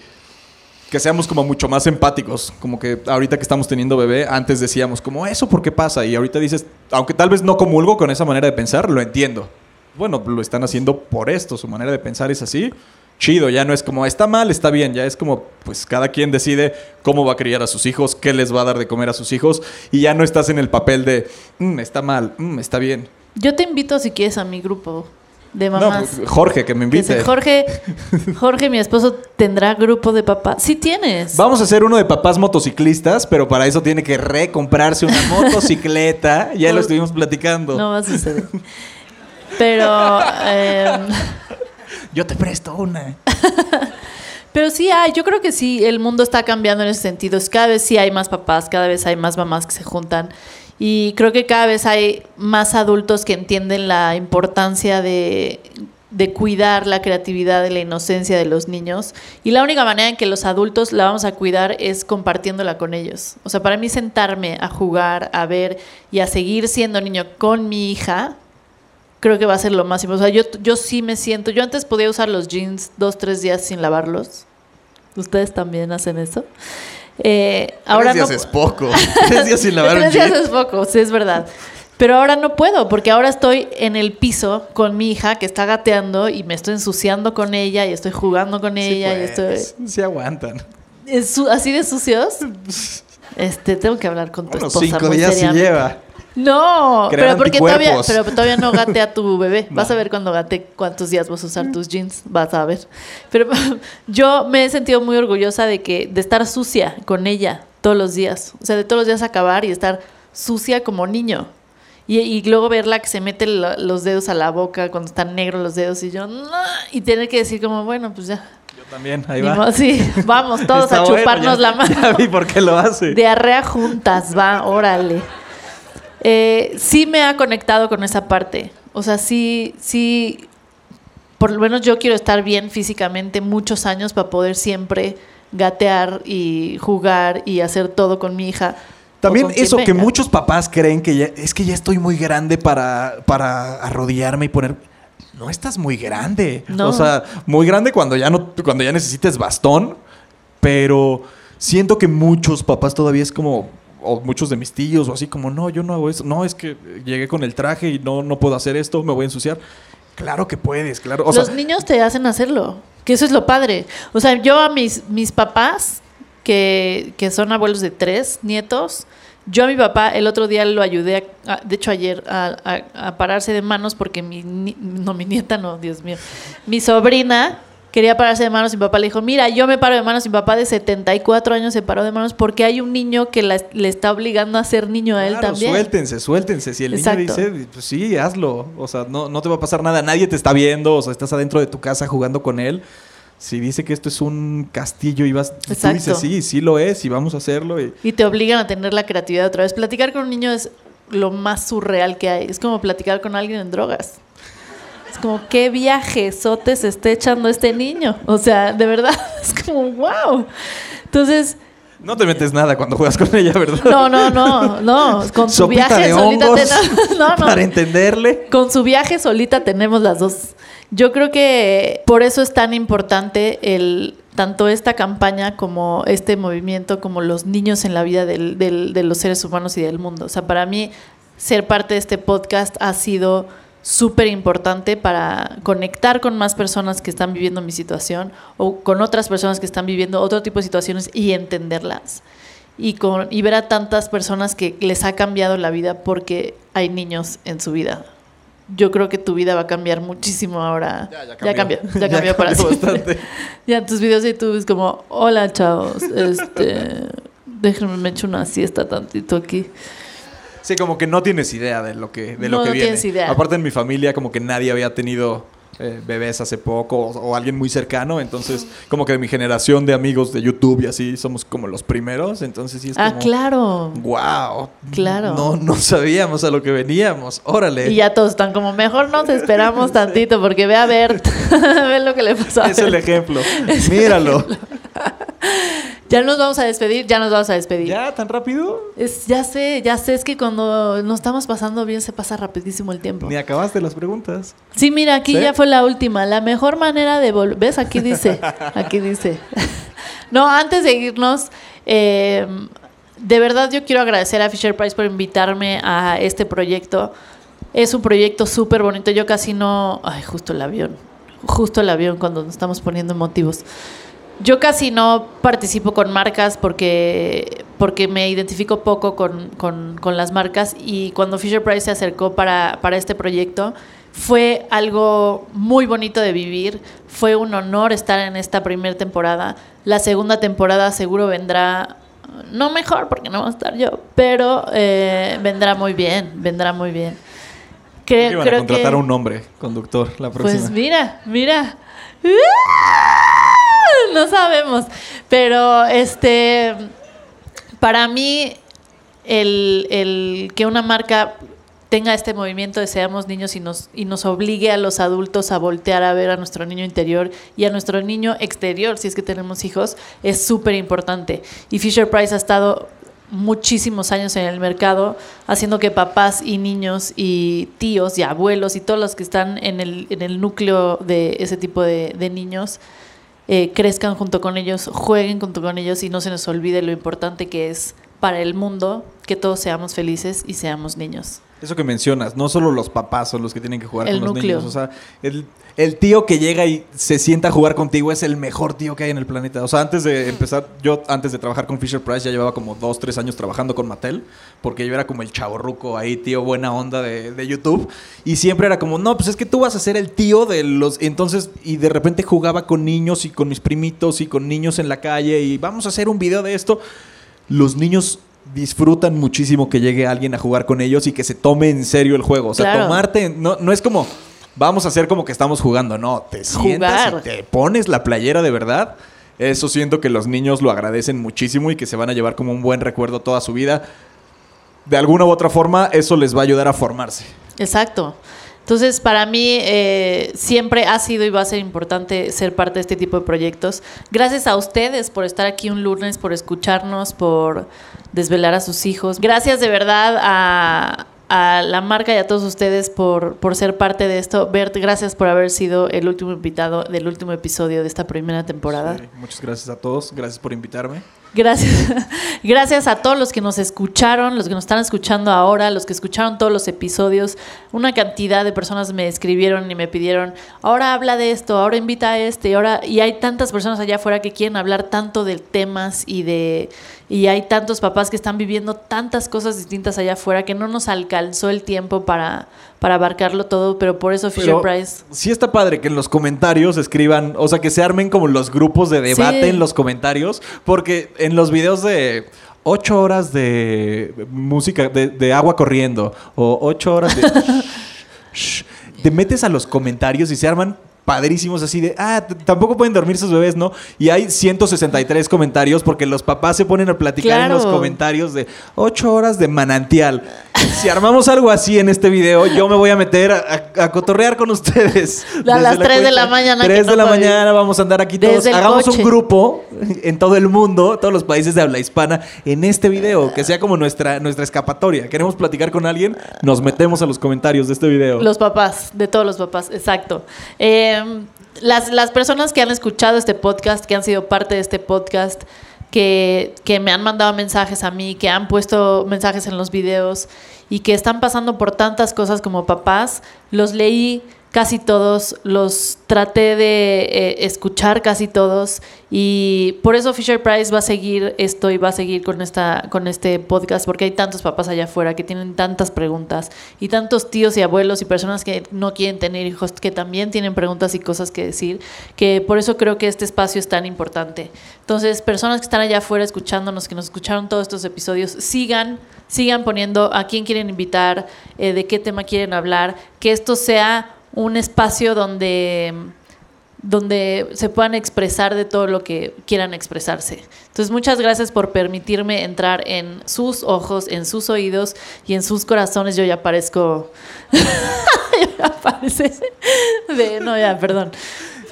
que seamos como mucho más empáticos. Como que ahorita que estamos teniendo bebé, antes decíamos como, ¿eso por qué pasa? Y ahorita dices, aunque tal vez no comulgo con esa manera de pensar, lo entiendo. Bueno, lo están haciendo por esto, su manera de pensar es así. Chido, ya no es como, está mal, está bien, ya es como, pues cada quien decide cómo va a criar a sus hijos, qué les va a dar de comer a sus hijos, y ya no estás en el papel de, "Mm, está mal, mm, está bien. Yo te invito si quieres a mi grupo de mamás. pues, Jorge, que me Que invite. Jorge, (laughs) Jorge, mi esposo, tendrá grupo de papás. Sí tienes. Vamos a hacer uno de papás motociclistas, pero para eso tiene que recomprarse una (laughs) motocicleta. Ya lo estuvimos platicando. No va a suceder. Pero, em, (laughs) Yo te presto una. (laughs) pero sí hay, yo creo que sí, el mundo está cambiando en ese sentido. Cada vez sí hay más papás, cada vez hay más mamás que se juntan. Y creo que cada vez hay más adultos que entienden la importancia de, de cuidar la creatividad y la inocencia de los niños. Y la única manera en que los adultos la vamos a cuidar es compartiéndola con ellos. O sea, para mí sentarme a jugar, a ver y a seguir siendo niño con mi hija, creo que va a ser lo importante. O sea, yo, yo sí me siento, yo antes podía usar los jeans dos, tres días sin lavarlos. ¿Ustedes también hacen eso? Eh, ahora Tres días no, es poco. (laughs) Tres días sin lavar un Tres días jean. es poco, sí, es verdad. Pero ahora no puedo, porque ahora estoy en el piso con mi hija que está gateando y me estoy ensuciando con ella y estoy jugando con Sí, ella y pues, estoy... sí aguantan. ¿Es su- ¿Así de sucios? (laughs) Este, tengo que hablar con tu Unos esposa cinco días sí seriamente. lleva. No, Crear pero porque todavía, pero todavía no gatea tu bebé. (laughs) Vas Va. a ver cuando gate cuántos días vas a usar tus jeans. Vas a ver. Pero (laughs) yo me he sentido muy orgullosa de que de estar sucia con ella todos los días. O sea, de todos los días acabar y estar sucia como niño. Y, y luego verla que se mete la- los dedos a la boca cuando están negros los dedos y yo, "No", y tener que decir como, bueno, pues ya. Yo también, ahí va. modo, sí, (laughs) vamos todos Está a bueno, chuparnos ya- la mano. Ya vi por qué lo hace. Diarrea juntas, va, órale. Eh, sí me ha conectado con esa parte. O sea, sí, sí, por lo menos yo quiero estar bien físicamente muchos años para poder siempre gatear y jugar y hacer todo con mi hija. También eso que muchos papás creen que ya, es que ya estoy muy grande para, para arrodillarme y poner. No estás muy grande. No. O sea, muy grande cuando ya no, cuando ya necesites bastón. Pero siento que muchos papás todavía es como. O muchos de mis tíos, o así como, no, yo no hago eso. No, es que llegué con el traje y no, no puedo hacer esto, me voy a ensuciar. Claro que puedes, claro. O Los niños te hacen hacerlo, que eso es lo padre. O sea, yo a mis, mis papás, que, que son abuelos de tres nietos, yo a mi papá el otro día lo ayudé, a- de hecho ayer, a, a- a pararse de manos porque mi, ni- no, mi nieta no, Dios mío, mi sobrina quería pararse de manos y mi papá le dijo, mira, yo me paro de manos y mi papá de 74 años se paró de manos porque hay un niño que la- le está obligando a ser niño a él Claro, también. Suéltense, suéltense. Si el Exacto. niño dice, pues sí, hazlo. O sea, no, no te va a pasar nada. Nadie te está viendo. O sea, estás adentro de tu casa jugando con él. Si dice que esto es un castillo y vas, tú Exacto. dices, sí, sí lo es y vamos a hacerlo. Y, Y te obligan a tener la creatividad otra vez. Platicar con un niño es lo más surreal que hay. Es como platicar con alguien en drogas. Como, qué viajezote se está echando este niño. O sea, de verdad, (laughs) es como, wow. Entonces, no te metes nada cuando juegas con ella, ¿verdad? no, no, no, no. Con su Sopita viaje de solita hongos tenemos- (laughs) No, no. para entenderle. Con su viaje solita tenemos las dos. Yo creo que por eso es tan importante el tanto esta campaña como este movimiento, como los niños en la vida del- del- de los seres humanos y del mundo. O sea, para mí ser parte de este podcast ha sido súper importante para conectar con más personas que están viviendo mi situación o con otras personas que están viviendo otro tipo de situaciones y entenderlas. Y, con, y ver a tantas personas que les ha cambiado la vida porque hay niños en su vida. Yo creo que tu vida va a cambiar muchísimo ahora. Ya, ya Ya cambió, cambió. ya (laughs) Ya cambió para cambió siempre. (laughs) Ya tus videos de YouTube es como, hola chavos, este, déjenme me echo una siesta tantito aquí. Sí, como que no tienes idea de lo que, de lo No, que no viene. tienes idea. Aparte en mi familia como que nadie había tenido eh, bebés hace poco o, o alguien muy cercano, entonces como que de mi generación de amigos de YouTube y así somos como los primeros, entonces sí es Ah, como... claro. Wow. Claro. No, no sabíamos a lo que veníamos. Órale. Y ya todos están como, mejor nos esperamos (laughs) tantito porque ve a ver, (laughs) ve lo que le pasó a es el Bert". ejemplo. (laughs) Míralo. Ya nos vamos a despedir, ya nos vamos a despedir. ¿Ya? ¿Tan rápido? Es, ya sé, ya sé, es que cuando nos estamos pasando bien se pasa rapidísimo el tiempo. Ni acabaste las preguntas. Sí, mira, aquí ¿Sí? ya fue la última. La mejor manera de volver. ¿Ves? Aquí dice. (laughs) Aquí dice. no, antes de irnos, eh, de verdad yo quiero agradecer a Fisher Price por invitarme a este proyecto. Es un proyecto súper bonito. Yo casi no. Ay, justo el avión. Justo el avión cuando nos estamos poniendo motivos. Yo casi no participo con marcas porque, porque me identifico poco con, con- con las marcas y cuando Fisher Price se acercó para, para este proyecto fue algo muy bonito de vivir, fue un honor estar en esta primera temporada. La segunda temporada seguro vendrá, no mejor porque no va a estar yo, pero eh, vendrá muy bien, vendrá muy bien. Iban a contratar que- a un hombre conductor la próxima. pues mira, mira. (laughs) No sabemos. Pero este para mí el, el que una marca tenga este movimiento de seamos niños y nos, y nos obligue a los adultos a voltear a ver a nuestro niño interior y a nuestro niño exterior, si es que tenemos hijos, es súper importante. Y Fisher Price ha estado muchísimos años en el mercado, haciendo que papás y niños y tíos y abuelos y todos los que están en el, en el núcleo de ese tipo de, de niños eh, crezcan junto con ellos, jueguen junto con ellos y no se nos olvide lo importante que es para el mundo que todos seamos felices y seamos niños. Eso que mencionas, no solo los papás son los que tienen que jugar El con los núcleo. niños. O sea, el, el tío que llega y se sienta a jugar contigo es el mejor tío que hay en el planeta. O sea, antes de empezar, yo antes de trabajar con Fisher Price ya llevaba como dos, tres años trabajando con Mattel, porque yo era como el chavorruco ahí, tío buena onda de, de YouTube. Y siempre era como, no, pues es que tú vas a ser el tío de los... Entonces, y de repente jugaba con niños y con mis primitos y con niños en la calle y vamos a hacer un video de esto. Los niños disfrutan muchísimo que llegue alguien a jugar con ellos y que se tome en serio el juego. O sea, Claro. tomarte, no, no es como, vamos a hacer como que estamos jugando, no, te sientas Jugar. y te pones la playera de verdad. Eso siento que los niños lo agradecen muchísimo y que se van a llevar como un buen recuerdo toda su vida. De alguna u otra forma, eso les va a ayudar a formarse. Exacto. Entonces, para mí eh, siempre ha sido y va a ser importante ser parte de este tipo de proyectos. Gracias a ustedes por estar aquí un lunes, por escucharnos, por desvelar a sus hijos. Gracias de verdad a, a la marca y a todos ustedes por, por ser parte de esto. Bert, gracias por haber sido el último invitado del último episodio de esta primera temporada. Sí, muchas gracias a todos, gracias por invitarme. Gracias. (laughs) Gracias a todos los que nos escucharon, los que nos están escuchando ahora, los que escucharon todos los episodios. Una cantidad de personas me escribieron y me pidieron, ahora habla de esto, ahora invita a este, ahora y hay tantas personas allá afuera que quieren hablar tanto de temas y de y hay tantos papás que están viviendo tantas cosas distintas allá afuera que no nos alcanzó el tiempo para para abarcarlo todo, pero por eso Fisher Pero Price sí está padre que en los comentarios escriban, o sea, que se armen como los grupos de debate Sí. en los comentarios, porque en los videos de ocho horas de música, de, de agua corriendo, o ocho horas de... (laughs) Shh, te metes a los comentarios y se arman padrísimos así de, ah, tampoco pueden dormir sus bebés, ¿no? Y hay 163 comentarios porque los papás se ponen a platicar en los comentarios de ocho horas de manantial. Si armamos algo así en este video, yo me voy a meter a, a- a cotorrear con ustedes. (laughs) A Desde las la 3 de la mañana, 3 que de la mañana vamos a andar aquí todos. Hagamos coche. un grupo en todo el mundo, todos los países de habla hispana, en este video, que sea como nuestra, nuestra escapatoria. Queremos platicar con alguien, nos metemos a los comentarios de este video. Los papás, de todos los papás, exacto. Eh, las, las personas que han escuchado este podcast, que han sido parte de este podcast, que, que me han mandado mensajes a mí, que han puesto mensajes en los videos y que están pasando por tantas cosas como papás, los leí casi todos, los traté de eh, escuchar casi todos y por eso Fisher Price va a seguir esto y va a seguir con esta con este podcast porque hay tantos papás allá afuera que tienen tantas preguntas y tantos tíos y abuelos y personas que no quieren tener hijos que también tienen preguntas y cosas que decir que por eso creo que este espacio es tan importante. Entonces, personas que están allá afuera escuchándonos, que nos escucharon todos estos episodios, sigan sigan poniendo a quién quieren invitar, eh, de qué tema quieren hablar, que esto sea un espacio donde, donde se puedan expresar de todo lo que quieran expresarse. Entonces, muchas gracias por permitirme entrar en sus ojos, en sus oídos y en sus corazones. Yo ya parezco... (laughs) Ya de- No, ya, perdón.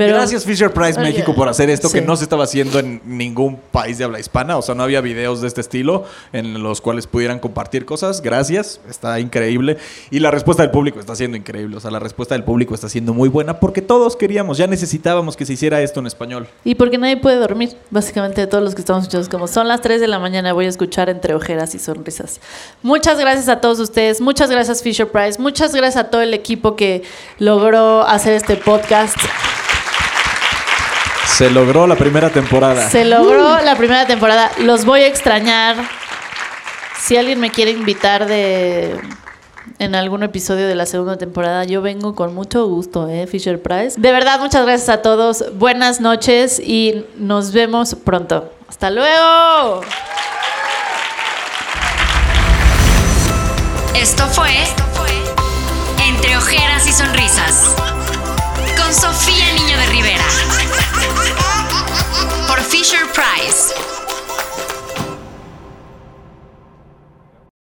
Pero- Gracias Fisher Price México por hacer esto que no se estaba haciendo en ningún país de habla hispana, o sea, no había videos de este estilo en los cuales pudieran compartir cosas. Gracias, está increíble y la respuesta del público está siendo increíble, o sea, la respuesta del público está siendo muy buena porque todos queríamos, ya necesitábamos que se hiciera esto en español. Y porque nadie puede dormir, básicamente de todos los que estamos escuchando, como son las 3 de la mañana, voy a escuchar entre ojeras y sonrisas. Muchas gracias a todos ustedes, muchas gracias Fisher Price, muchas gracias a todo el equipo que logró hacer este podcast. Se logró la primera temporada. Se logró la primera temporada, los voy a extrañar. Si alguien me quiere invitar de en algún episodio de la segunda temporada, yo vengo con mucho gusto, ¿eh? Fisher Price. De verdad, muchas gracias a todos. Buenas noches y nos vemos pronto. Hasta luego. Esto fue Entre ojeras y sonrisas con Sofía Niño de Rivera. Fisher Price.